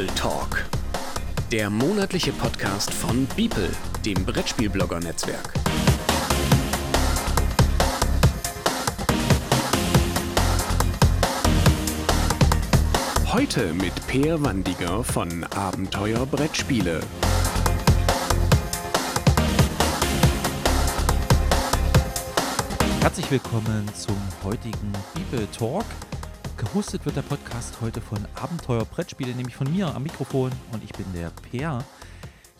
Beeple Talk. Der monatliche Podcast von Beeple, dem Brettspielblogger-Netzwerk. Heute mit Peer Wandiger von Abenteuer Brettspiele. Herzlich willkommen zum heutigen Bibel Talk. Gehostet wird der Podcast heute von Abenteuer Brettspiele, nämlich von mir am Mikrofon und ich bin der Peer.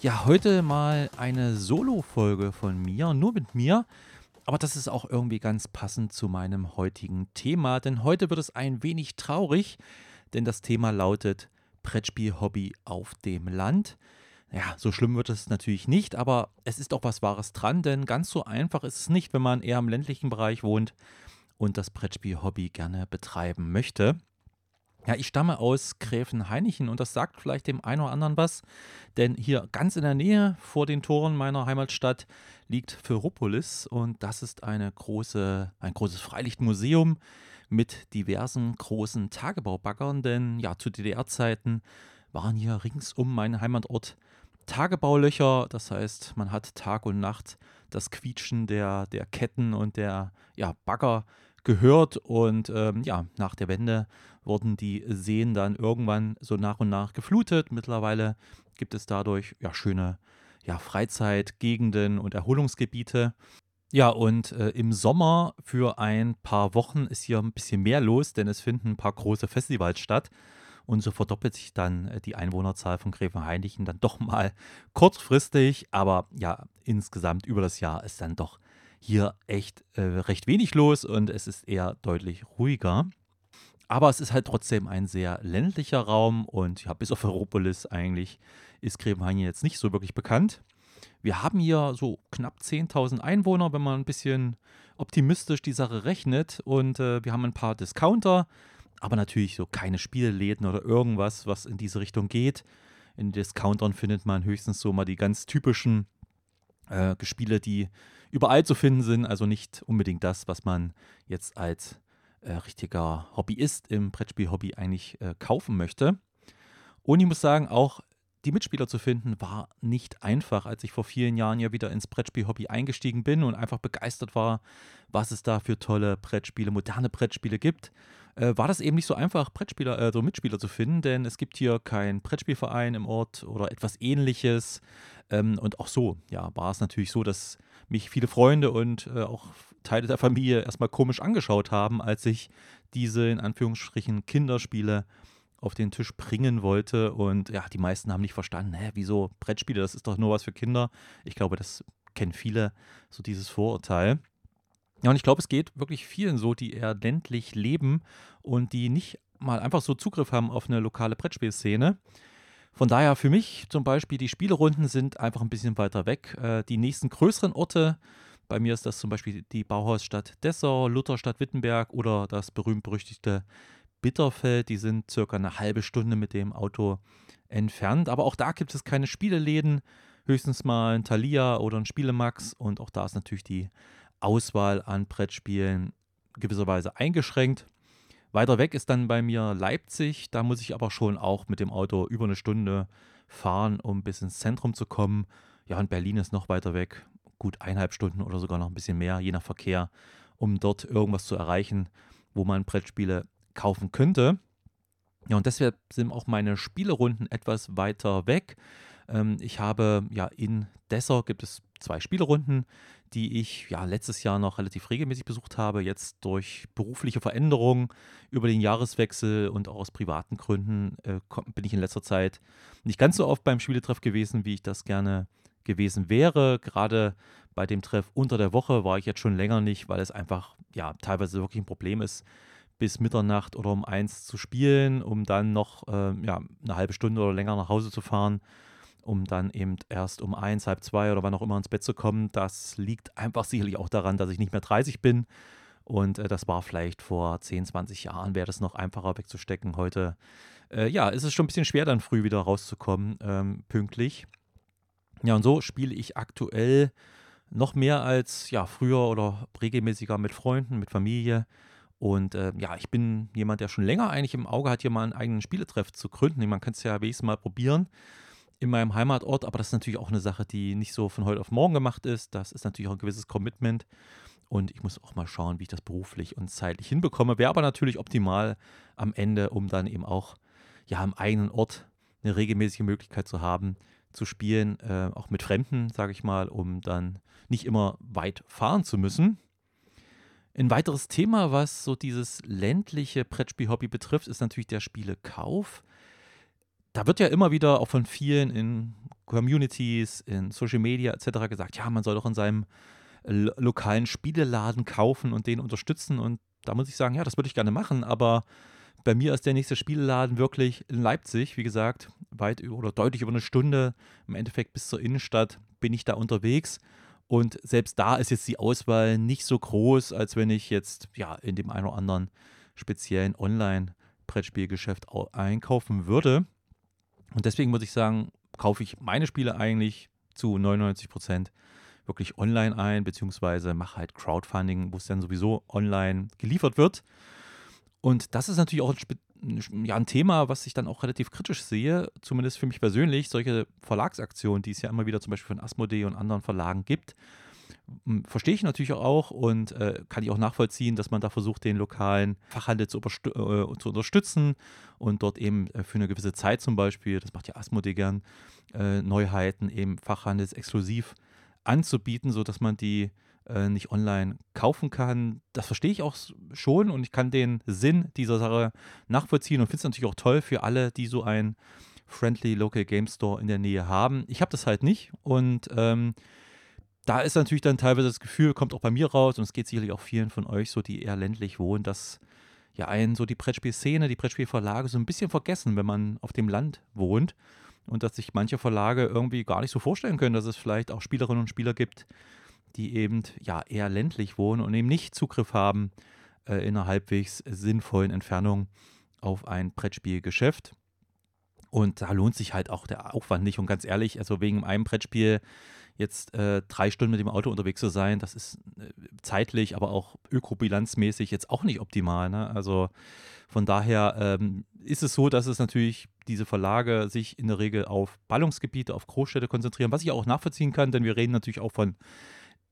Ja, heute mal eine Solo-Folge von mir, nur mit mir. Aber das ist auch irgendwie ganz passend zu meinem heutigen Thema, denn heute wird es ein wenig traurig, denn das Thema lautet Brettspiel-Hobby auf dem Land. Ja, so schlimm wird es natürlich nicht, aber es ist auch was Wahres dran, denn ganz so einfach ist es nicht, wenn man eher im ländlichen Bereich wohnt und das Brettspiel-Hobby gerne betreiben möchte. Ja, ich stamme aus Gräfenhainichen und das sagt vielleicht dem einen oder anderen was, denn hier ganz in der Nähe vor den Toren meiner Heimatstadt liegt Ferropolis und das ist eine große, ein großes Freilichtmuseum mit diversen großen Tagebaubaggern, denn ja, zu DDR-Zeiten waren hier rings um meinen Heimatort Tagebaulöcher. Das heißt, man hat Tag und Nacht das Quietschen der, der Ketten und der ja, Bagger gehört. Und ähm, ja, nach der Wende wurden die Seen dann irgendwann so nach und nach geflutet. Mittlerweile gibt es dadurch ja schöne ja, Freizeitgegenden und Erholungsgebiete. Ja, und äh, im Sommer für ein paar Wochen ist hier ein bisschen mehr los, denn es finden ein paar große Festivals statt. Und so verdoppelt sich dann äh, die Einwohnerzahl von Gräfenhainichen dann doch mal kurzfristig. Aber ja, insgesamt über das Jahr ist dann doch hier echt äh, recht wenig los und es ist eher deutlich ruhiger. Aber es ist halt trotzdem ein sehr ländlicher Raum und ja, bis auf Europolis eigentlich ist Gräfenhainichen jetzt nicht so wirklich bekannt. Wir haben hier so knapp 10.000 Einwohner, wenn man ein bisschen optimistisch die Sache rechnet. Und äh, wir haben ein paar Discounter, aber natürlich so keine Spielläden oder irgendwas, was in diese Richtung geht. In Discountern findet man höchstens so mal die ganz typischen äh, Spiele, die überall zu finden sind. Also nicht unbedingt das, was man jetzt als äh, richtiger Hobbyist im Brettspiel-Hobby eigentlich äh, kaufen möchte. Und ich muss sagen, auch die Mitspieler zu finden, war nicht einfach, als ich vor vielen Jahren ja wieder ins Brettspiel-Hobby eingestiegen bin und einfach begeistert war, was es da für tolle Brettspiele, moderne Brettspiele gibt. Äh, war das eben nicht so einfach, Brettspieler, äh, so Mitspieler zu finden, denn es gibt hier keinen Brettspielverein im Ort oder etwas ähnliches. Ähm, und auch so, ja, war es natürlich so, dass mich viele Freunde und äh, auch Teile der Familie erstmal komisch angeschaut haben, als ich diese in Anführungsstrichen Kinderspiele auf den Tisch bringen wollte. Und ja, die meisten haben nicht verstanden, hä, wieso Brettspiele, das ist doch nur was für Kinder. Ich glaube, das kennen viele, so dieses Vorurteil. Ja, und ich glaube, es geht wirklich vielen so, die eher ländlich leben und die nicht mal einfach so Zugriff haben auf eine lokale Brettspielszene. Von daher für mich zum Beispiel, die Spielerunden sind einfach ein bisschen weiter weg. Äh, die nächsten größeren Orte, bei mir ist das zum Beispiel die Bauhausstadt Dessau, Lutherstadt Wittenberg oder das berühmt-berüchtigte Bitterfeld. Die sind circa eine halbe Stunde mit dem Auto entfernt. Aber auch da gibt es keine Spieleläden. Höchstens mal ein Thalia oder ein Spielemax. Und auch da ist natürlich die Auswahl an Brettspielen gewisserweise eingeschränkt. Weiter weg ist dann bei mir Leipzig. Da muss ich aber schon auch mit dem Auto über eine Stunde fahren, um bis ins Zentrum zu kommen. Ja, und Berlin ist noch weiter weg. Gut eineinhalb Stunden oder sogar noch ein bisschen mehr, je nach Verkehr, um dort irgendwas zu erreichen, wo man Brettspiele kaufen könnte. Ja, und deshalb sind auch meine Spielerunden etwas weiter weg. Ähm, ich habe ja in Dessau gibt es zwei Spielerunden, die ich ja letztes Jahr noch relativ regelmäßig besucht habe. Jetzt durch berufliche Veränderungen über den Jahreswechsel und auch aus privaten Gründen äh, bin ich in letzter Zeit nicht ganz so oft beim Spieletreff gewesen, wie ich das gerne gewesen wäre. Gerade bei dem Treff unter der Woche war ich jetzt schon länger nicht, weil es einfach ja teilweise wirklich ein Problem ist, bis Mitternacht oder um eins zu spielen, um dann noch äh, ja, eine halbe Stunde oder länger nach Hause zu fahren, um dann eben erst um eins, halb zwei oder wann auch immer ins Bett zu kommen. Das liegt einfach sicherlich auch daran, dass ich nicht mehr 30 bin. Und äh, das war vielleicht vor 10, 20 Jahren, wäre das noch einfacher wegzustecken. Heute, äh, ja, ist es schon ein bisschen schwer, dann früh wieder rauszukommen, ähm, pünktlich. Ja, und so spiele ich aktuell noch mehr als ja, früher oder regelmäßiger mit Freunden, mit Familie Und äh, ja, ich bin jemand, der schon länger eigentlich im Auge hat, hier mal einen eigenen Spieletreff zu gründen. Man kann es ja wenigstens mal probieren in meinem Heimatort, aber das ist natürlich auch eine Sache, die nicht so von heute auf morgen gemacht ist. Das ist natürlich auch ein gewisses Commitment. Und ich muss auch mal schauen, wie ich das beruflich und zeitlich hinbekomme. Wäre aber natürlich optimal am Ende, um dann eben auch ja am eigenen Ort eine regelmäßige Möglichkeit zu haben, zu spielen, äh, auch mit Fremden, sage ich mal, um dann nicht immer weit fahren zu müssen. Ein weiteres Thema, was so dieses ländliche Brettspiel-Hobby betrifft, ist natürlich der Spielekauf. Da wird ja immer wieder auch von vielen in Communities, in Social Media etc. gesagt, ja, man soll doch in seinem lokalen Spieleladen kaufen und den unterstützen. Und da muss ich sagen, ja, das würde ich gerne machen, aber bei mir ist der nächste Spieleladen wirklich in Leipzig, wie gesagt, weit oder deutlich über eine Stunde, im Endeffekt bis zur Innenstadt bin ich da unterwegs. Und selbst da ist jetzt die Auswahl nicht so groß, als wenn ich jetzt ja in dem einen oder anderen speziellen Online-Brettspielgeschäft einkaufen würde. Und deswegen muss ich sagen, kaufe ich meine Spiele eigentlich zu 99 Prozent wirklich online ein, beziehungsweise mache halt Crowdfunding, wo es dann sowieso online geliefert wird. Und das ist natürlich auch ein, ja, ein Thema, was ich dann auch relativ kritisch sehe, zumindest für mich persönlich, solche Verlagsaktionen, die es ja immer wieder zum Beispiel von Asmodee und anderen Verlagen gibt. Verstehe ich natürlich auch und äh, kann ich auch nachvollziehen, dass man da versucht, den lokalen Fachhandel zu, äh, zu unterstützen und dort eben äh, für eine gewisse Zeit zum Beispiel, das macht ja Asmodee gern, äh, Neuheiten eben fachhandelsexklusiv anzubieten, sodass man die äh, nicht online kaufen kann. Das verstehe ich auch schon und ich kann den Sinn dieser Sache nachvollziehen und finde es natürlich auch toll für alle, die so ein Friendly Local Game Store in der Nähe haben. Ich habe das halt nicht und ähm, da ist natürlich dann teilweise das Gefühl, kommt auch bei mir raus und es geht sicherlich auch vielen von euch so, die eher ländlich wohnen, dass ja einen so die Brettspielszene, die Brettspielverlage so ein bisschen vergessen, wenn man auf dem Land wohnt und dass sich manche Verlage irgendwie gar nicht so vorstellen können, dass es vielleicht auch Spielerinnen und Spieler gibt, die eben ja eher ländlich wohnen und eben nicht Zugriff haben äh, in einer halbwegs sinnvollen Entfernung auf ein Brettspielgeschäft. Und da lohnt sich halt auch der Aufwand nicht. Und ganz ehrlich, also wegen einem Brettspiel jetzt äh, drei Stunden mit dem Auto unterwegs zu sein, das ist äh, zeitlich, aber auch ökobilanzmäßig jetzt auch nicht optimal. Ne? Also von daher ähm, ist es so, dass es natürlich diese Verlage sich in der Regel auf Ballungsgebiete, auf Großstädte konzentrieren, was ich auch nachvollziehen kann, denn wir reden natürlich auch von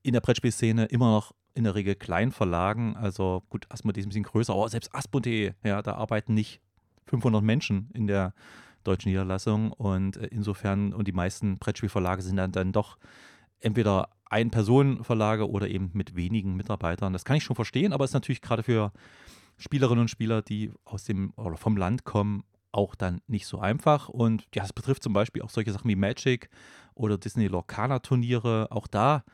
in der Brettspielszene immer noch in der Regel Kleinverlagen. Also gut, Asmodee ist ein bisschen größer, aber selbst Asmodee, ja, da arbeiten nicht 500 Menschen in der deutschen Niederlassung und äh, insofern und die meisten Brettspielverlage sind dann, dann doch entweder Ein-Personen-Verlage oder eben mit wenigen Mitarbeitern. Das kann ich schon verstehen, aber es ist natürlich gerade für Spielerinnen und Spieler, die aus dem oder vom Land kommen, auch dann nicht so einfach. Und ja, es betrifft zum Beispiel auch solche Sachen wie Magic oder Disney Lorcana Turniere. Auch da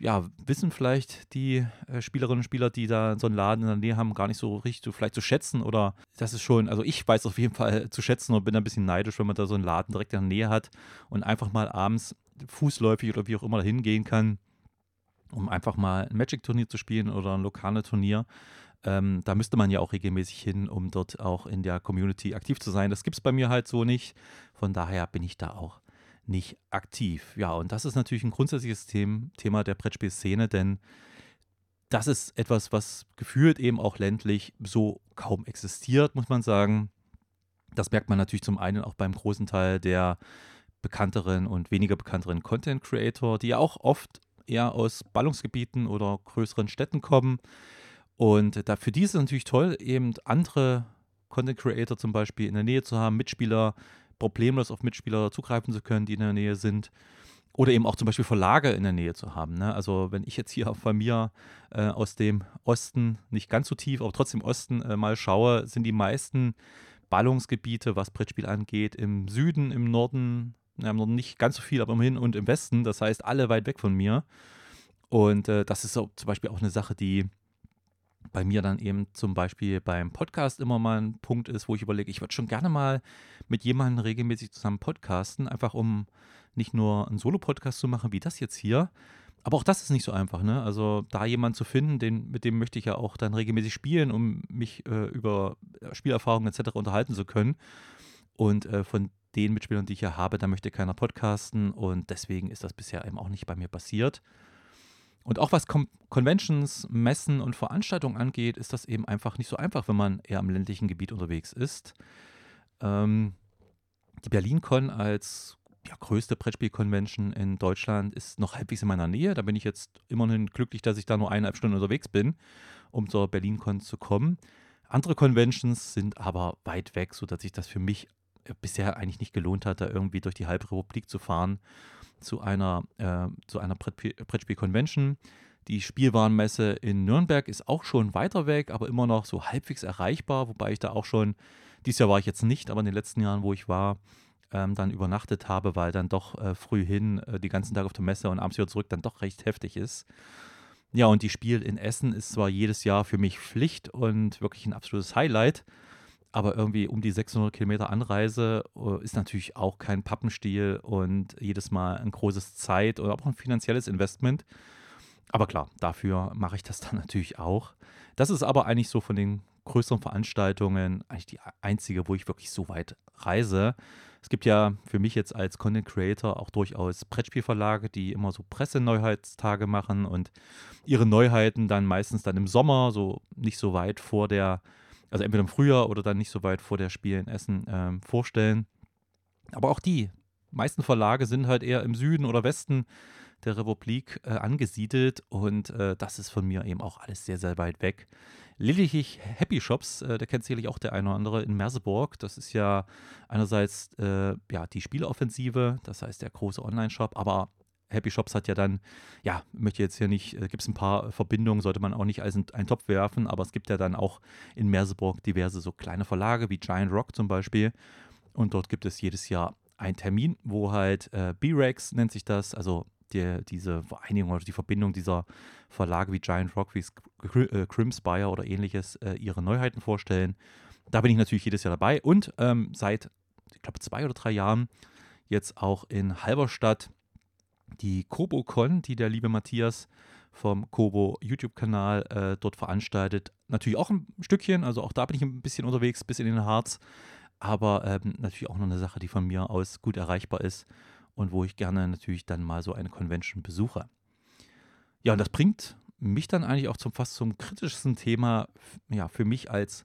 ja, wissen vielleicht die äh, Spielerinnen und Spieler, die da so einen Laden in der Nähe haben, gar nicht so richtig so vielleicht zu schätzen oder das ist schon, also ich weiß auf jeden Fall zu schätzen und bin ein bisschen neidisch, wenn man da so einen Laden direkt in der Nähe hat und einfach mal abends fußläufig oder wie auch immer dahin gehen kann, um einfach mal ein Magic-Turnier zu spielen oder ein lokales Turnier. Ähm, da müsste man ja auch regelmäßig hin, um dort auch in der Community aktiv zu sein. Das gibt es bei mir halt so nicht. Von daher bin ich da auch nicht aktiv. Ja, und das ist natürlich ein grundsätzliches Thema der Brettspielszene, denn das ist etwas, was gefühlt eben auch ländlich so kaum existiert, muss man sagen. Das merkt man natürlich zum einen auch beim großen Teil der bekannteren und weniger bekannteren Content Creator, die ja auch oft eher aus Ballungsgebieten oder größeren Städten kommen. Und da, für die ist es natürlich toll, eben andere Content Creator zum Beispiel in der Nähe zu haben, Mitspieler, problemlos auf Mitspieler zugreifen zu können, die in der Nähe sind. Oder eben auch zum Beispiel Verlage in der Nähe zu haben. Ne? Also wenn ich jetzt hier bei mir äh, aus dem Osten, nicht ganz so tief, aber trotzdem Osten äh, mal schaue, sind die meisten Ballungsgebiete, was Brettspiel angeht, im Süden, im Norden, ja, im Norden nicht ganz so viel, aber immerhin und im Westen. Das heißt, alle weit weg von mir. Und äh, das ist so zum Beispiel auch eine Sache, die bei mir dann eben zum Beispiel beim Podcast immer mal ein Punkt ist, wo ich überlege, ich würde schon gerne mal mit jemandem regelmäßig zusammen podcasten, einfach um nicht nur einen Solo-Podcast zu machen, wie das jetzt hier. Aber auch das ist nicht so einfach, ne? Also da jemanden zu finden, den, mit dem möchte ich ja auch dann regelmäßig spielen, um mich äh, über Spielerfahrungen etc. unterhalten zu können. Und äh, von den Mitspielern, die ich ja habe, da möchte keiner podcasten und deswegen ist das bisher eben auch nicht bei mir passiert. Und auch was Con Conventions, Messen und Veranstaltungen angeht, ist das eben einfach nicht so einfach, wenn man eher im ländlichen Gebiet unterwegs ist. Ähm, die BerlinCon als ja, größte Brettspiel-Convention in Deutschland ist noch halbwegs in meiner Nähe. Da bin ich jetzt immerhin glücklich, dass ich da nur eineinhalb Stunden unterwegs bin, um zur BerlinCon zu kommen. Andere Conventions sind aber weit weg, sodass sich das für mich äh, bisher eigentlich nicht gelohnt hat, da irgendwie durch die halbe Republik zu fahren zu einer, äh, einer Brettspiel-Convention. Die Spielwarenmesse in Nürnberg ist auch schon weiter weg, aber immer noch so halbwegs erreichbar, wobei ich da auch schon, dieses Jahr war ich jetzt nicht, aber in den letzten Jahren, wo ich war, ähm, dann übernachtet habe, weil dann doch äh, früh hin, äh, die ganzen Tag auf der Messe und abends wieder zurück dann doch recht heftig ist. Ja, und die Spiel in Essen ist zwar jedes Jahr für mich Pflicht und wirklich ein absolutes Highlight, aber irgendwie um die 600 Kilometer Anreise äh, ist natürlich auch kein Pappenstiel und jedes Mal ein großes Zeit oder auch ein finanzielles Investment. Aber klar, dafür mache ich das dann natürlich auch. Das ist aber eigentlich so von den größeren Veranstaltungen eigentlich die einzige, wo ich wirklich so weit reise. Es gibt ja für mich jetzt als Content Creator auch durchaus Brettspielverlage, die immer so Presseneuheitstage machen und ihre Neuheiten dann meistens dann im Sommer, so nicht so weit vor der also entweder im Frühjahr oder dann nicht so weit vor der Spiel in Essen ähm, vorstellen. Aber auch die meisten Verlage sind halt eher im Süden oder Westen der Republik äh, angesiedelt und äh, das ist von mir eben auch alles sehr, sehr weit weg. Lediglich Happy Shops, äh, der kennt sicherlich auch der eine oder andere in Merseburg. Das ist ja einerseits äh, ja, die Spieleoffensive, das heißt der große Online-Shop, aber Happy Shops hat ja dann, ja, möchte jetzt hier nicht, äh, gibt es ein paar Verbindungen, sollte man auch nicht als einen Topf werfen, aber es gibt ja dann auch in Merseburg diverse so kleine Verlage wie Giant Rock zum Beispiel. Und dort gibt es jedes Jahr einen Termin, wo halt äh, B-Rex nennt sich das, also die, diese Vereinigung oder die Verbindung dieser Verlage wie Giant Rock, wie äh, Crimspire oder ähnliches äh, ihre Neuheiten vorstellen. Da bin ich natürlich jedes Jahr dabei und ähm, seit, ich glaube, zwei oder drei Jahren jetzt auch in Halberstadt die KoboCon, die der liebe Matthias vom Kobo YouTube-Kanal äh, dort veranstaltet. Natürlich auch ein Stückchen, also auch da bin ich ein bisschen unterwegs, bis in den Harz. Aber ähm, natürlich auch noch eine Sache, die von mir aus gut erreichbar ist und wo ich gerne natürlich dann mal so eine Convention besuche. Ja, und das bringt mich dann eigentlich auch zum fast zum kritischsten Thema ja, für mich als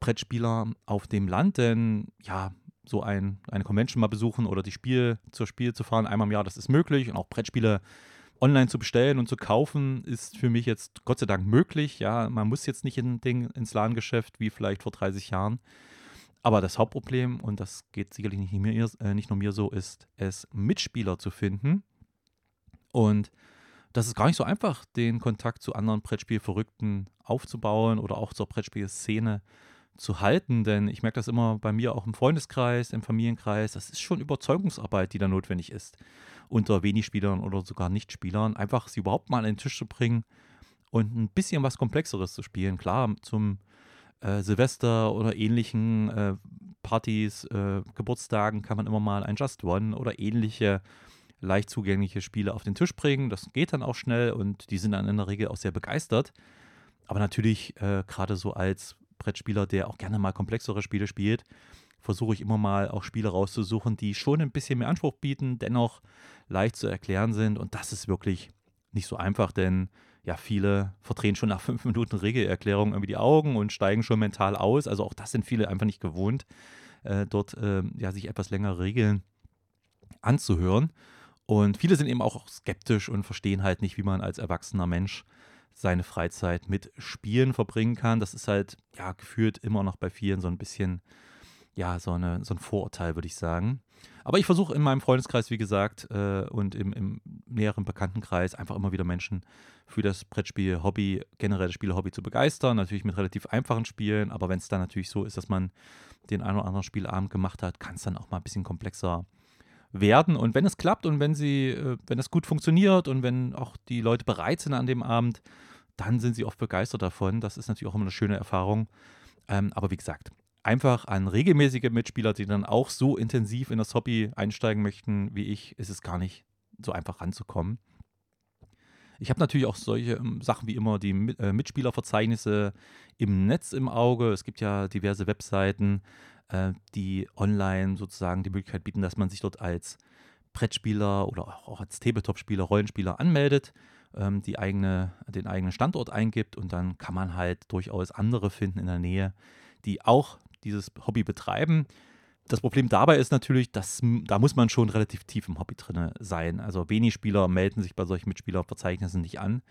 Brettspieler auf dem Land, denn ja, so ein, eine Convention mal besuchen oder die Spiel zur Spiel zu fahren, einmal im Jahr, das ist möglich. Und auch Brettspiele online zu bestellen und zu kaufen, ist für mich jetzt Gott sei Dank möglich. Ja, man muss jetzt nicht in Ding, ins Ladengeschäft wie vielleicht vor 30 Jahren. Aber das Hauptproblem, und das geht sicherlich nicht, mir, äh, nicht nur mir so, ist es, Mitspieler zu finden. Und das ist gar nicht so einfach, den Kontakt zu anderen Brettspielverrückten aufzubauen oder auch zur Brettspielszene zu halten, denn ich merke das immer bei mir auch im Freundeskreis, im Familienkreis, das ist schon Überzeugungsarbeit, die da notwendig ist, unter wenig Spielern oder sogar Nichtspielern, einfach sie überhaupt mal an den Tisch zu bringen und ein bisschen was Komplexeres zu spielen. Klar, zum äh, Silvester oder ähnlichen äh, Partys, äh, Geburtstagen kann man immer mal ein Just One oder ähnliche leicht zugängliche Spiele auf den Tisch bringen. Das geht dann auch schnell und die sind dann in der Regel auch sehr begeistert. Aber natürlich, äh, gerade so als Brettspieler, der auch gerne mal komplexere Spiele spielt, versuche ich immer mal auch Spiele rauszusuchen, die schon ein bisschen mehr Anspruch bieten, dennoch leicht zu erklären sind. Und das ist wirklich nicht so einfach, denn ja, viele verdrehen schon nach fünf Minuten Regelerklärung irgendwie die Augen und steigen schon mental aus. Also auch das sind viele einfach nicht gewohnt, äh, dort äh, ja, sich etwas länger Regeln anzuhören. Und viele sind eben auch skeptisch und verstehen halt nicht, wie man als erwachsener Mensch seine Freizeit mit Spielen verbringen kann. Das ist halt, ja, gefühlt immer noch bei vielen so ein bisschen, ja, so, eine, so ein Vorurteil, würde ich sagen. Aber ich versuche in meinem Freundeskreis, wie gesagt, äh, und im, im, näheren Bekanntenkreis einfach immer wieder Menschen für das Brettspiel-Hobby, generell das Spiele-Hobby zu begeistern. Natürlich mit relativ einfachen Spielen, aber wenn es dann natürlich so ist, dass man den einen oder anderen Spielabend gemacht hat, kann es dann auch mal ein bisschen komplexer werden. Und wenn es klappt und wenn sie, äh, wenn es gut funktioniert und wenn auch die Leute bereit sind an dem Abend, dann sind sie oft begeistert davon. Das ist natürlich auch immer eine schöne Erfahrung. Ähm, aber wie gesagt, einfach an regelmäßige Mitspieler, die dann auch so intensiv in das Hobby einsteigen möchten wie ich, ist es gar nicht so einfach ranzukommen. Ich habe natürlich auch solche ähm, Sachen wie immer die äh, Mitspielerverzeichnisse im Netz im Auge. Es gibt ja diverse Webseiten, äh, die online sozusagen die Möglichkeit bieten, dass man sich dort als Brettspieler oder auch als Tabletop-Spieler, Rollenspieler anmeldet. ähm, die eigene, den eigenen Standort eingibt und dann kann man halt durchaus andere finden in der Nähe, die auch dieses Hobby betreiben. Das Problem dabei ist natürlich, dass da muss man schon relativ tief im Hobby drin sein. Also wenig Spieler melden sich bei solchen Mitspielerverzeichnissen nicht an.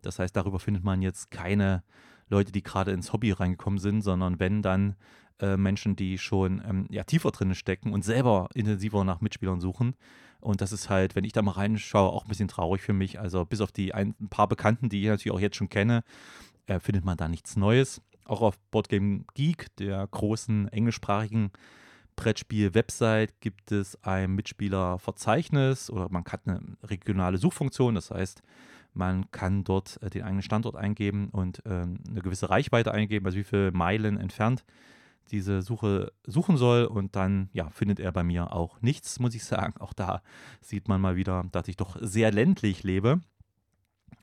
Das heißt, darüber findet man jetzt keine Leute, die gerade ins Hobby reingekommen sind, sondern wenn dann äh, Menschen, die schon ähm, ja, tiefer drin stecken und selber intensiver nach Mitspielern suchen. Und das ist halt, wenn ich da mal reinschaue, auch ein bisschen traurig für mich. Also bis auf die ein, ein paar Bekannten, die ich natürlich auch jetzt schon kenne, äh, findet man da nichts Neues. Auch auf Boardgame Geek, der großen englischsprachigen Brettspiel-Website, gibt es ein Mitspielerverzeichnis oder man hat eine regionale Suchfunktion. Das heißt, man kann dort äh, den eigenen Standort eingeben und ähm, eine gewisse Reichweite eingeben, also wie viele Meilen entfernt diese Suche suchen soll und dann ja, findet er bei mir auch nichts, muss ich sagen. Auch da sieht man mal wieder, dass ich doch sehr ländlich lebe.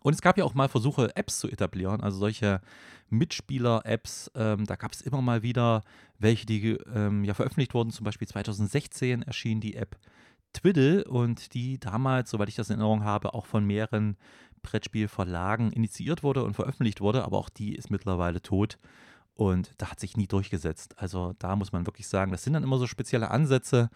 Und es gab ja auch mal Versuche, Apps zu etablieren, also solche Mitspieler-Apps. Ähm, da gab es immer mal wieder welche, die ähm, ja veröffentlicht wurden. Zum Beispiel 2016 erschien die App Twiddle und die damals, soweit ich das in Erinnerung habe, auch von mehreren Brettspielverlagen initiiert wurde und veröffentlicht wurde. Aber auch die ist mittlerweile tot. Und da hat sich nie durchgesetzt. Also da muss man wirklich sagen, das sind dann immer so spezielle Ansätze,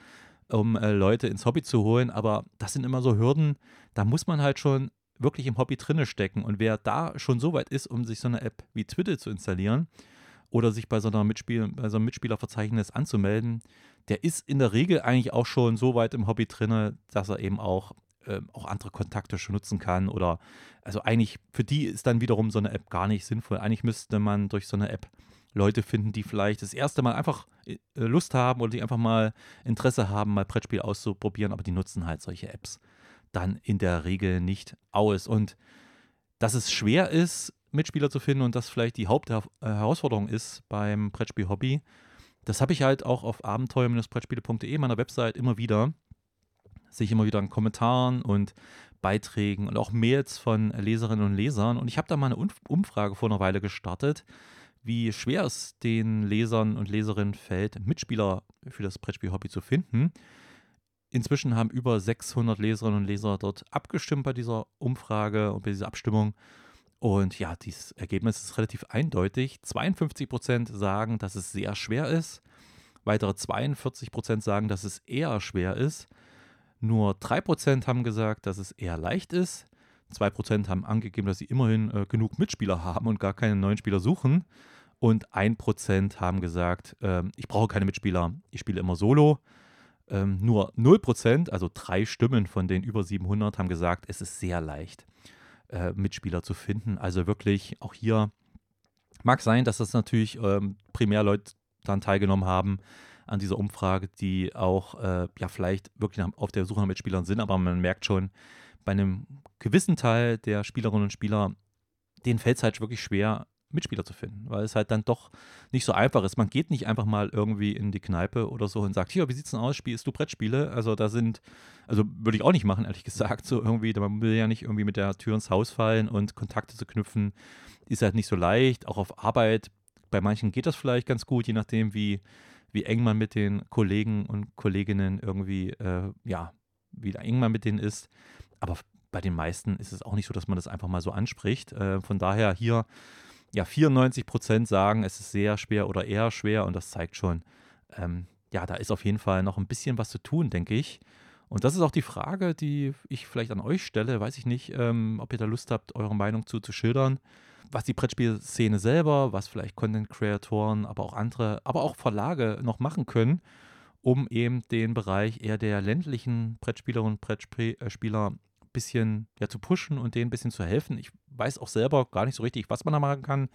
um äh, Leute ins Hobby zu holen. Aber das sind immer so Hürden, da muss man halt schon wirklich im Hobby drinne stecken. Und wer da schon so weit ist, um sich so eine App wie Twitter zu installieren oder sich bei so, einer Mitspiel bei so einem Mitspielerverzeichnis anzumelden, der ist in der Regel eigentlich auch schon so weit im Hobby drinne, dass er eben auch, äh, auch andere Kontakte schon nutzen kann. Oder also eigentlich für die ist dann wiederum so eine App gar nicht sinnvoll. Eigentlich müsste man durch so eine App Leute finden, die vielleicht das erste Mal einfach äh, Lust haben oder die einfach mal Interesse haben, mal Brettspiel auszuprobieren, aber die nutzen halt solche Apps dann in der Regel nicht aus. Und dass es schwer ist, Mitspieler zu finden und das vielleicht die Hauptherausforderung ist beim Brettspiel-Hobby, das habe ich halt auch auf abenteuer-brettspiele.de, meiner Website, immer wieder. Sehe ich immer wieder in Kommentaren und Beiträgen und auch Mails von Leserinnen und Lesern. Und ich habe da mal eine Umfrage vor einer Weile gestartet, wie schwer es den Lesern und Leserinnen fällt, Mitspieler für das Brettspiel-Hobby zu finden. Inzwischen haben über 600 Leserinnen und Leser dort abgestimmt bei dieser Umfrage und bei dieser Abstimmung. Und ja, dieses Ergebnis ist relativ eindeutig. 52 Prozent sagen, dass es sehr schwer ist. Weitere 42 Prozent sagen, dass es eher schwer ist. Nur 3 Prozent haben gesagt, dass es eher leicht ist. 2% haben angegeben, dass sie immerhin äh, genug Mitspieler haben und gar keine neuen Spieler suchen. Und 1% haben gesagt, äh, ich brauche keine Mitspieler, ich spiele immer solo. Ähm, nur 0%, also drei Stimmen von den über 700, haben gesagt, es ist sehr leicht, äh, Mitspieler zu finden. Also wirklich auch hier mag sein, dass das natürlich ähm, primär Leute dann teilgenommen haben an dieser Umfrage, die auch äh, ja vielleicht wirklich auf der Suche nach Mitspielern sind, aber man merkt schon, bei einem gewissen Teil der Spielerinnen und Spieler, denen fällt es halt wirklich schwer, Mitspieler zu finden, weil es halt dann doch nicht so einfach ist. Man geht nicht einfach mal irgendwie in die Kneipe oder so und sagt, hier, wie sieht's denn aus, spielst du Brettspiele? Also da sind, also würde ich auch nicht machen, ehrlich gesagt, so irgendwie, man will ja nicht irgendwie mit der Tür ins Haus fallen und Kontakte zu knüpfen, ist halt nicht so leicht, auch auf Arbeit. Bei manchen geht das vielleicht ganz gut, je nachdem, wie, wie eng man mit den Kollegen und Kolleginnen irgendwie, äh, ja, wie eng man mit denen ist. Aber bei den meisten ist es auch nicht so, dass man das einfach mal so anspricht. Äh, von daher hier, ja, 94 Prozent sagen, es ist sehr schwer oder eher schwer und das zeigt schon, ähm, ja, da ist auf jeden Fall noch ein bisschen was zu tun, denke ich. Und das ist auch die Frage, die ich vielleicht an euch stelle. Weiß ich nicht, ähm, ob ihr da Lust habt, eure Meinung zu, zu schildern. Was die Brettspielszene selber, was vielleicht Content-Creatoren, aber auch andere, aber auch Verlage noch machen können, um eben den Bereich eher der ländlichen Brettspielerinnen und Brettspieler bisschen ja, zu pushen und denen ein bisschen zu helfen. Ich weiß auch selber gar nicht so richtig, was man da machen kann.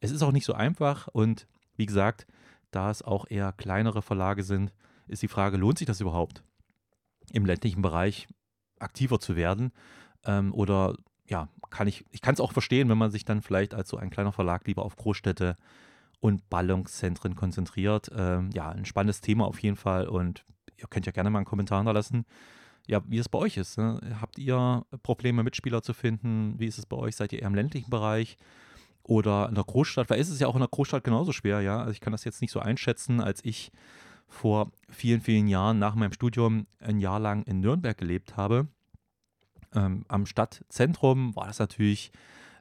Es ist auch nicht so einfach und wie gesagt, da es auch eher kleinere Verlage sind, ist die Frage, lohnt sich das überhaupt im ländlichen Bereich aktiver zu werden? Ähm, oder ja, kann ich, ich kann es auch verstehen, wenn man sich dann vielleicht als so ein kleiner Verlag lieber auf Großstädte und Ballungszentren konzentriert. Ähm, ja, ein spannendes Thema auf jeden Fall und ihr könnt ja gerne mal einen Kommentar da lassen ja, wie es bei euch ist. Ne? Habt ihr Probleme, Mitspieler zu finden? Wie ist es bei euch? Seid ihr eher im ländlichen Bereich oder in der Großstadt? Weil ist es ja auch in der Großstadt genauso schwer, ja. Also ich kann das jetzt nicht so einschätzen, als ich vor vielen, vielen Jahren nach meinem Studium ein Jahr lang in Nürnberg gelebt habe. ähm, am Stadtzentrum war das natürlich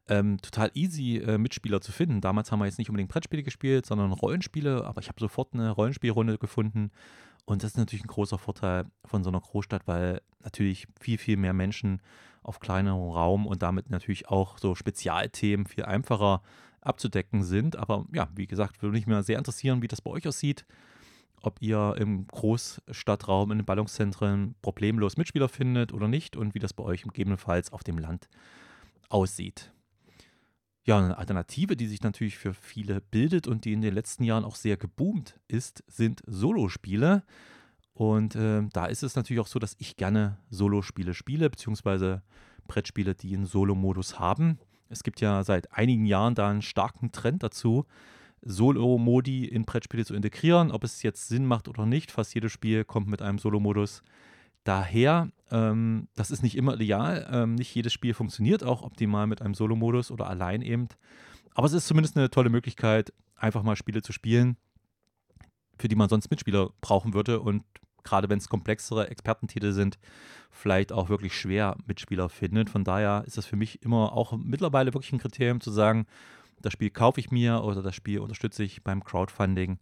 ähm, total easy, äh, Mitspieler zu finden. Damals haben wir jetzt nicht unbedingt Brettspiele gespielt, sondern Rollenspiele, aber ich habe sofort eine Rollenspielrunde gefunden. Und das ist natürlich ein großer Vorteil von so einer Großstadt, weil natürlich viel, viel mehr Menschen auf kleinerem Raum und damit natürlich auch so Spezialthemen viel einfacher abzudecken sind. Aber ja, wie gesagt, würde mich mal sehr interessieren, wie das bei euch aussieht. Ob ihr im Großstadtraum, in den Ballungszentren problemlos Mitspieler findet oder nicht und wie das bei euch gegebenenfalls auf dem Land aussieht. Ja, eine Alternative, die sich natürlich für viele bildet und die in den letzten Jahren auch sehr geboomt ist, sind Solospiele. Und äh, da ist es natürlich auch so, dass ich gerne Solospiele spiele, beziehungsweise Brettspiele, die einen Solo-Modus haben. Es gibt ja seit einigen Jahren da einen starken Trend dazu, Solo-Modi in Brettspiele zu integrieren. Ob es jetzt Sinn macht oder nicht, fast jedes Spiel kommt mit einem Solo-Modus daher. Ähm, das ist nicht immer ideal. Ähm, nicht jedes Spiel funktioniert auch optimal mit einem Solo-Modus oder allein eben. Aber es ist zumindest eine tolle Möglichkeit, einfach mal Spiele zu spielen, für die man sonst Mitspieler brauchen würde und gerade wenn es komplexere Expertentitel sind, vielleicht auch wirklich schwer Mitspieler findet. Von daher ist das für mich immer auch mittlerweile wirklich ein Kriterium zu sagen, das Spiel kaufe ich mir oder das Spiel unterstütze ich beim Crowdfunding,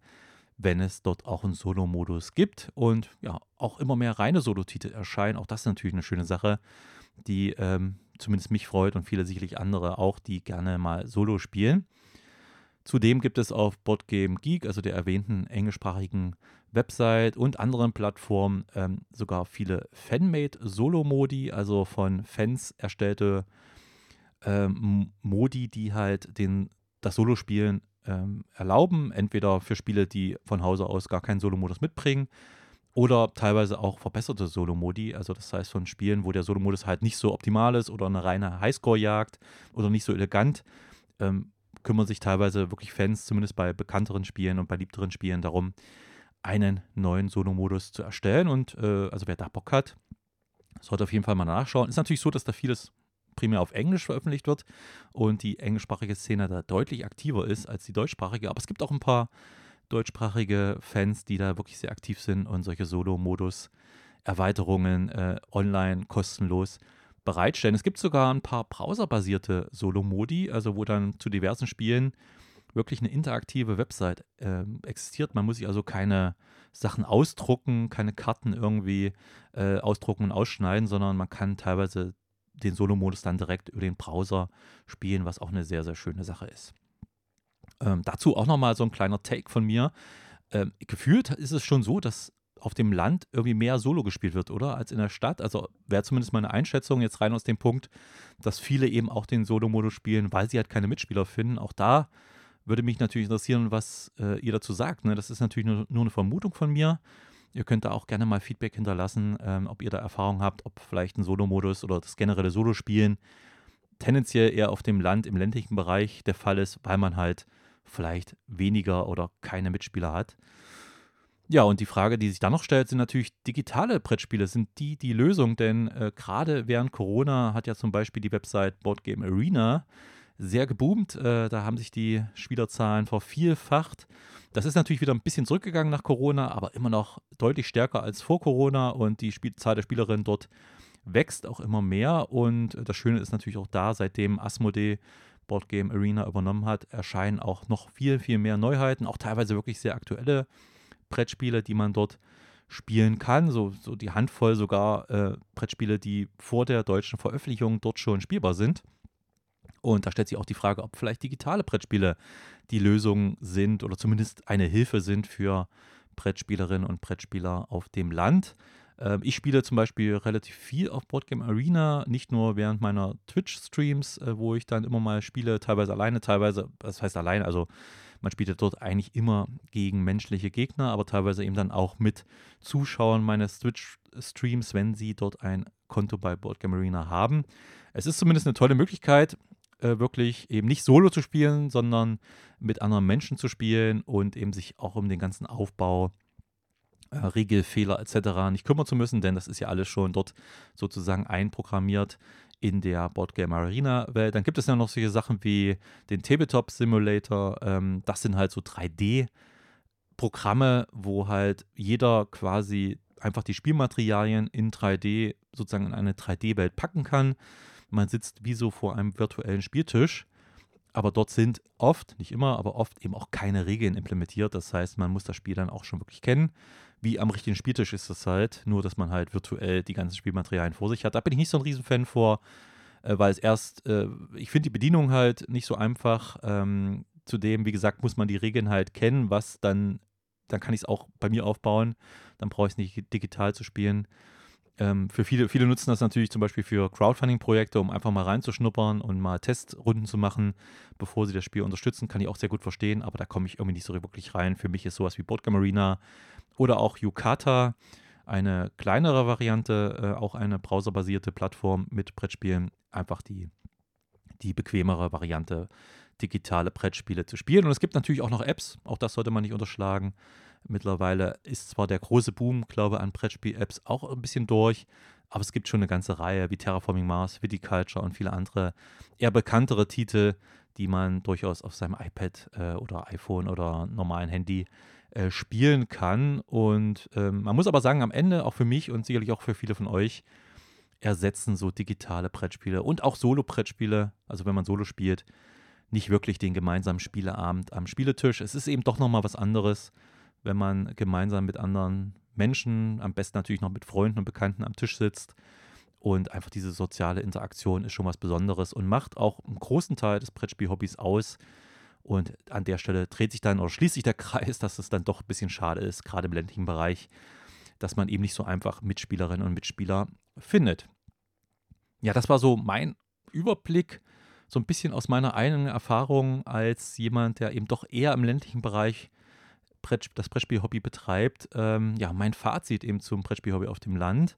wenn es dort auch einen Solo-Modus gibt und ja, auch immer mehr reine Solo-Titel erscheinen. Auch das ist natürlich eine schöne Sache, die ähm, zumindest mich freut und viele sicherlich andere auch, die gerne mal Solo spielen. Zudem gibt es auf Boardgame Geek, also der erwähnten englischsprachigen Website und anderen Plattformen ähm, sogar viele Fanmade Solo-Modi, also von Fans erstellte ähm, Modi, die halt den, das Solo-Spielen ähm, erlauben. Entweder für Spiele, die von Hause aus gar keinen Solo-Modus mitbringen oder teilweise auch verbesserte Solo-Modi. Also das heißt von Spielen, wo der Solo-Modus halt nicht so optimal ist oder eine reine Highscore-Jagd oder nicht so elegant. Ähm, kümmern sich teilweise wirklich Fans, zumindest bei bekannteren Spielen und bei liebteren Spielen, darum, einen neuen Solo-Modus zu erstellen. Und äh, also wer da Bock hat, sollte auf jeden Fall mal nachschauen. Ist natürlich so, dass da vieles primär auf Englisch veröffentlicht wird und die englischsprachige Szene da deutlich aktiver ist als die deutschsprachige. Aber es gibt auch ein paar deutschsprachige Fans, die da wirklich sehr aktiv sind und solche Solo-Modus-Erweiterungen äh, online kostenlos bereitstellen. Es gibt sogar ein paar browserbasierte Solo-Modi, also wo dann zu diversen Spielen wirklich eine interaktive Website äh, existiert. Man muss sich also keine Sachen ausdrucken, keine Karten irgendwie äh, ausdrucken und ausschneiden, sondern man kann teilweise den Solo-Modus dann direkt über den Browser spielen, was auch eine sehr, sehr schöne Sache ist. Ähm, dazu auch nochmal so ein kleiner Take von mir. Ähm, gefühlt ist es schon so, dass auf dem Land irgendwie mehr Solo gespielt wird, oder? Als in der Stadt. Also wäre zumindest meine Einschätzung jetzt rein aus dem Punkt, dass viele eben auch den Solo-Modus spielen, weil sie halt keine Mitspieler finden. Auch da würde mich natürlich interessieren, was äh, ihr dazu sagt. Ne? Das ist natürlich nur, nur, eine Vermutung von mir. Ihr könnt da auch gerne mal Feedback hinterlassen, ähm, ob ihr da Erfahrung habt, ob vielleicht ein Solo-Modus oder das generelle Solo-Spielen tendenziell eher auf dem Land, im ländlichen Bereich der Fall ist, weil man halt vielleicht weniger oder keine Mitspieler hat. Ja, und die Frage, die sich dann noch stellt, sind natürlich digitale Brettspiele. Sind die die Lösung? Denn äh, gerade während Corona hat ja zum Beispiel die Website Boardgame Arena sehr geboomt. Äh, da haben sich die Spielerzahlen vervielfacht. Das ist natürlich wieder ein bisschen zurückgegangen nach Corona, aber immer noch deutlich stärker als vor Corona und die Spiel Zahl der Spielerinnen dort wächst auch immer mehr. Und das Schöne ist natürlich auch da, seitdem Asmodee Boardgame Arena übernommen hat, erscheinen auch noch viel, viel mehr Neuheiten, auch teilweise wirklich sehr aktuelle Brettspiele, die man dort spielen kann. So, so die Handvoll sogar äh, Brettspiele, die vor der deutschen Veröffentlichung dort schon spielbar sind. Und da stellt sich auch die Frage, ob vielleicht digitale Brettspiele die Lösung sind oder zumindest eine Hilfe sind für Brettspielerinnen und Brettspieler auf dem Land. Ähm, ich spiele zum Beispiel relativ viel auf Boardgame Arena, nicht nur während meiner Twitch-Streams, äh, wo ich dann immer mal spiele, teilweise alleine, teilweise, das heißt alleine, also man spielt dort eigentlich immer gegen menschliche Gegner, aber teilweise eben dann auch mit Zuschauern meines Twitch-Streams, wenn sie dort ein Konto bei Boardgame Arena haben. Es ist zumindest eine tolle Möglichkeit, äh, wirklich eben nicht solo zu spielen, sondern mit anderen Menschen zu spielen und eben sich auch um den ganzen Aufbau äh, Regelfehler etc. nicht kümmern zu müssen, denn das ist ja alles schon dort sozusagen einprogrammiert in der Boardgame Arena Welt. Dann gibt es ja noch solche Sachen wie den Tabletop Simulator. Ähm, das sind halt so 3D Programme, wo halt jeder quasi einfach die Spielmaterialien in 3D sozusagen in eine 3D-Welt packen kann. Man sitzt wie so vor einem virtuellen Spieltisch, aber dort sind oft, nicht immer, aber oft eben auch keine Regeln implementiert. Das heißt, man muss das Spiel dann auch schon wirklich kennen. Wie am richtigen Spieltisch ist das halt, nur dass man halt virtuell die ganzen Spielmaterialien vor sich hat. Da bin ich nicht so ein Riesenfan vor, äh, weil es erst, äh, ich finde die Bedienung halt nicht so einfach. Ähm, zudem, wie gesagt, muss man die Regeln halt kennen, was dann, dann kann ich es auch bei mir aufbauen. Dann brauche ich es nicht digital zu spielen. Ähm, für viele, viele nutzen das natürlich zum Beispiel für Crowdfunding-Projekte, um einfach mal reinzuschnuppern und mal Testrunden zu machen, bevor sie das Spiel unterstützen. Kann ich auch sehr gut verstehen, aber da komme ich irgendwie nicht so wirklich rein. Für mich ist sowas wie Boardgame Arena oder auch Yukata eine kleinere Variante, äh, auch eine browserbasierte Plattform mit Brettspielen, einfach die, die bequemere Variante, digitale Brettspiele zu spielen. Und es gibt natürlich auch noch Apps, auch das sollte man nicht unterschlagen. Mittlerweile ist zwar der große Boom, glaube ich, an Brettspiel-Apps auch ein bisschen durch, aber es gibt schon eine ganze Reihe wie Terraforming Mars, Viticulture und viele andere eher bekanntere Titel, die man durchaus auf seinem iPad äh, oder iPhone oder normalen Handy äh, spielen kann. Und ähm, man muss aber sagen, am Ende, auch für mich und sicherlich auch für viele von euch, ersetzen so digitale Brettspiele und auch Solo-Brettspiele, also wenn man Solo spielt, nicht wirklich den gemeinsamen Spieleabend am Spieletisch. Es ist eben doch nochmal was anderes wenn man gemeinsam mit anderen Menschen, am besten natürlich noch mit Freunden und Bekannten am Tisch sitzt. Und einfach diese soziale Interaktion ist schon was Besonderes und macht auch einen großen Teil des Brettspiel-Hobbys aus. Und an der Stelle dreht sich dann oder schließt sich der Kreis, dass es dann doch ein bisschen schade ist, gerade im ländlichen Bereich, dass man eben nicht so einfach Mitspielerinnen und Mitspieler findet. Ja, das war so mein Überblick, so ein bisschen aus meiner eigenen Erfahrung als jemand, der eben doch eher im ländlichen Bereich das Brettspiel-Hobby betreibt, ähm, ja, mein Fazit eben zum Brettspiel-Hobby auf dem Land,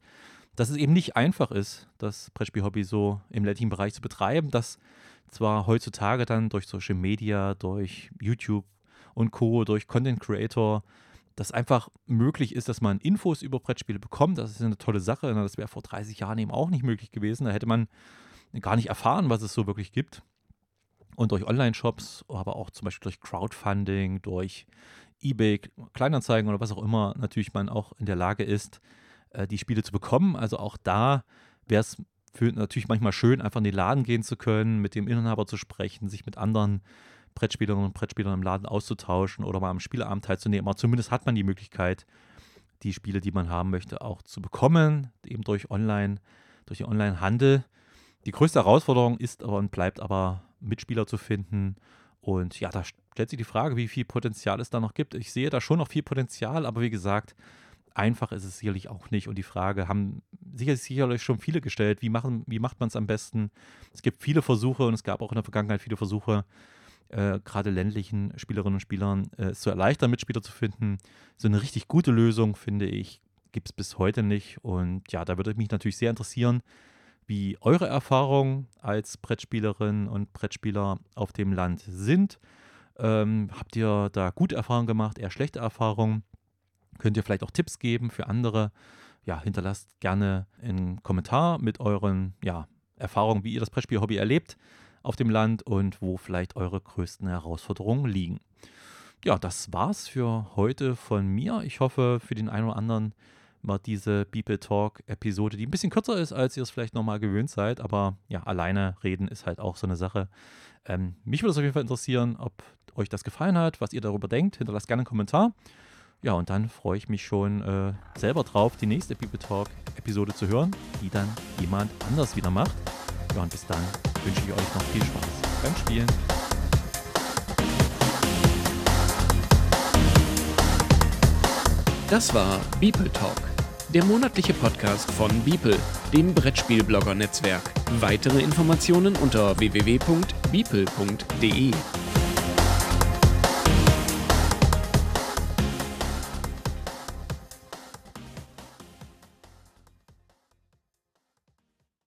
dass es eben nicht einfach ist, das Brettspiel-Hobby so im ländlichen Bereich zu betreiben, dass zwar heutzutage dann durch Social Media, durch YouTube und Co., durch Content Creator, das einfach möglich ist, dass man Infos über Brettspiele bekommt. Das ist eine tolle Sache. Das wäre vor 30 Jahren eben auch nicht möglich gewesen. Da hätte man gar nicht erfahren, was es so wirklich gibt. Und durch Online-Shops, aber auch zum Beispiel durch Crowdfunding, durch eBay, Kleinanzeigen oder was auch immer, natürlich man auch in der Lage ist, äh, die Spiele zu bekommen. Also auch da wäre es natürlich manchmal schön, einfach in den Laden gehen zu können, mit dem Inhaber zu sprechen, sich mit anderen Brettspielerinnen und Brettspielern im Laden auszutauschen oder mal am Spieleabend teilzunehmen. Aber zumindest hat man die Möglichkeit, die Spiele, die man haben möchte, auch zu bekommen, eben durch Online, durch den Online-Handel. Die größte Herausforderung ist aber und bleibt aber, Mitspieler zu finden. Und ja, da stellt sich die Frage, wie viel Potenzial es da noch gibt. Ich sehe da schon noch viel Potenzial, aber wie gesagt, einfach ist es sicherlich auch nicht. Und die Frage haben sicherlich, sicherlich schon viele gestellt, wie, machen, wie macht man es am besten? Es gibt viele Versuche und es gab auch in der Vergangenheit viele Versuche, äh, gerade ländlichen Spielerinnen und Spielern äh, es zu erleichtern, Mitspieler zu finden. So eine richtig gute Lösung, finde ich, gibt es bis heute nicht. Und ja, da würde mich natürlich sehr interessieren, wie eure Erfahrungen als Brettspielerin und Brettspieler auf dem Land sind. Ähm, habt ihr da gute Erfahrungen gemacht, eher schlechte Erfahrungen? Könnt ihr vielleicht auch Tipps geben für andere? Ja, hinterlasst gerne einen Kommentar mit euren ja, Erfahrungen, wie ihr das Brettspiel-Hobby erlebt auf dem Land und wo vielleicht eure größten Herausforderungen liegen. Ja, das war's für heute von mir. Ich hoffe, für den einen oder anderen war diese People Talk Episode, die ein bisschen kürzer ist, als ihr es vielleicht nochmal gewöhnt seid. Aber ja, alleine reden ist halt auch so eine Sache. Ähm, mich würde es auf jeden Fall interessieren, ob euch das gefallen hat, was ihr darüber denkt. Hinterlasst gerne einen Kommentar. Ja, und dann freue ich mich schon äh, selber drauf, die nächste People Talk Episode zu hören, die dann jemand anders wieder macht. Ja, und bis dann wünsche ich euch noch viel Spaß beim Spielen. Das war Beeple Talk, der monatliche Podcast von Beeple, dem Brettspielblogger-Netzwerk. Weitere Informationen unter www.beeple.de.